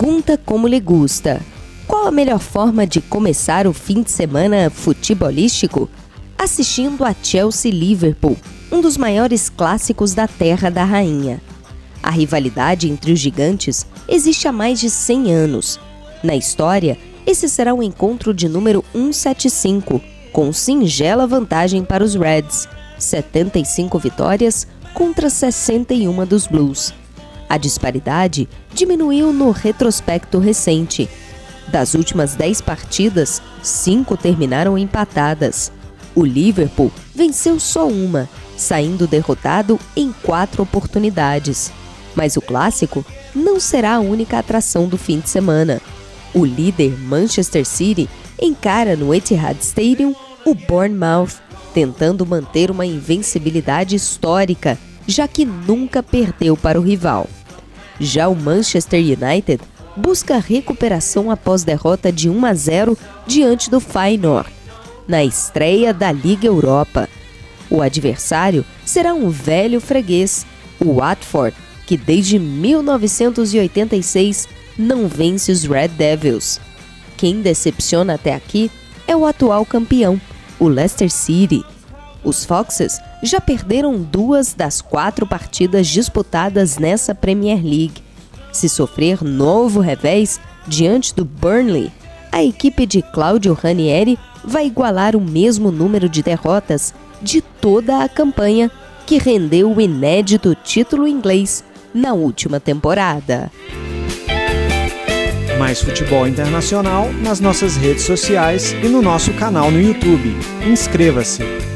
Pergunta como lhe gusta. Qual a melhor forma de começar o fim de semana futebolístico? Assistindo a Chelsea Liverpool, um dos maiores clássicos da Terra da Rainha. A rivalidade entre os gigantes existe há mais de 100 anos. Na história, esse será o encontro de número 175, com singela vantagem para os Reds, 75 vitórias contra 61 dos Blues. A disparidade diminuiu no retrospecto recente. Das últimas 10 partidas, 5 terminaram empatadas. O Liverpool venceu só uma, saindo derrotado em quatro oportunidades. Mas o clássico não será a única atração do fim de semana. O líder Manchester City encara no Etihad Stadium o Bournemouth, tentando manter uma invencibilidade histórica, já que nunca perdeu para o rival. Já o Manchester United busca recuperação após derrota de 1 a 0 diante do Feyenoord, na estreia da Liga Europa. O adversário será um velho freguês, o Watford, que desde 1986 não vence os Red Devils. Quem decepciona até aqui é o atual campeão, o Leicester City. Os Foxes já perderam duas das quatro partidas disputadas nessa Premier League. Se sofrer novo revés diante do Burnley, a equipe de Claudio Ranieri vai igualar o mesmo número de derrotas de toda a campanha que rendeu o inédito título inglês na última temporada. Mais futebol internacional nas nossas redes sociais e no nosso canal no YouTube. Inscreva-se!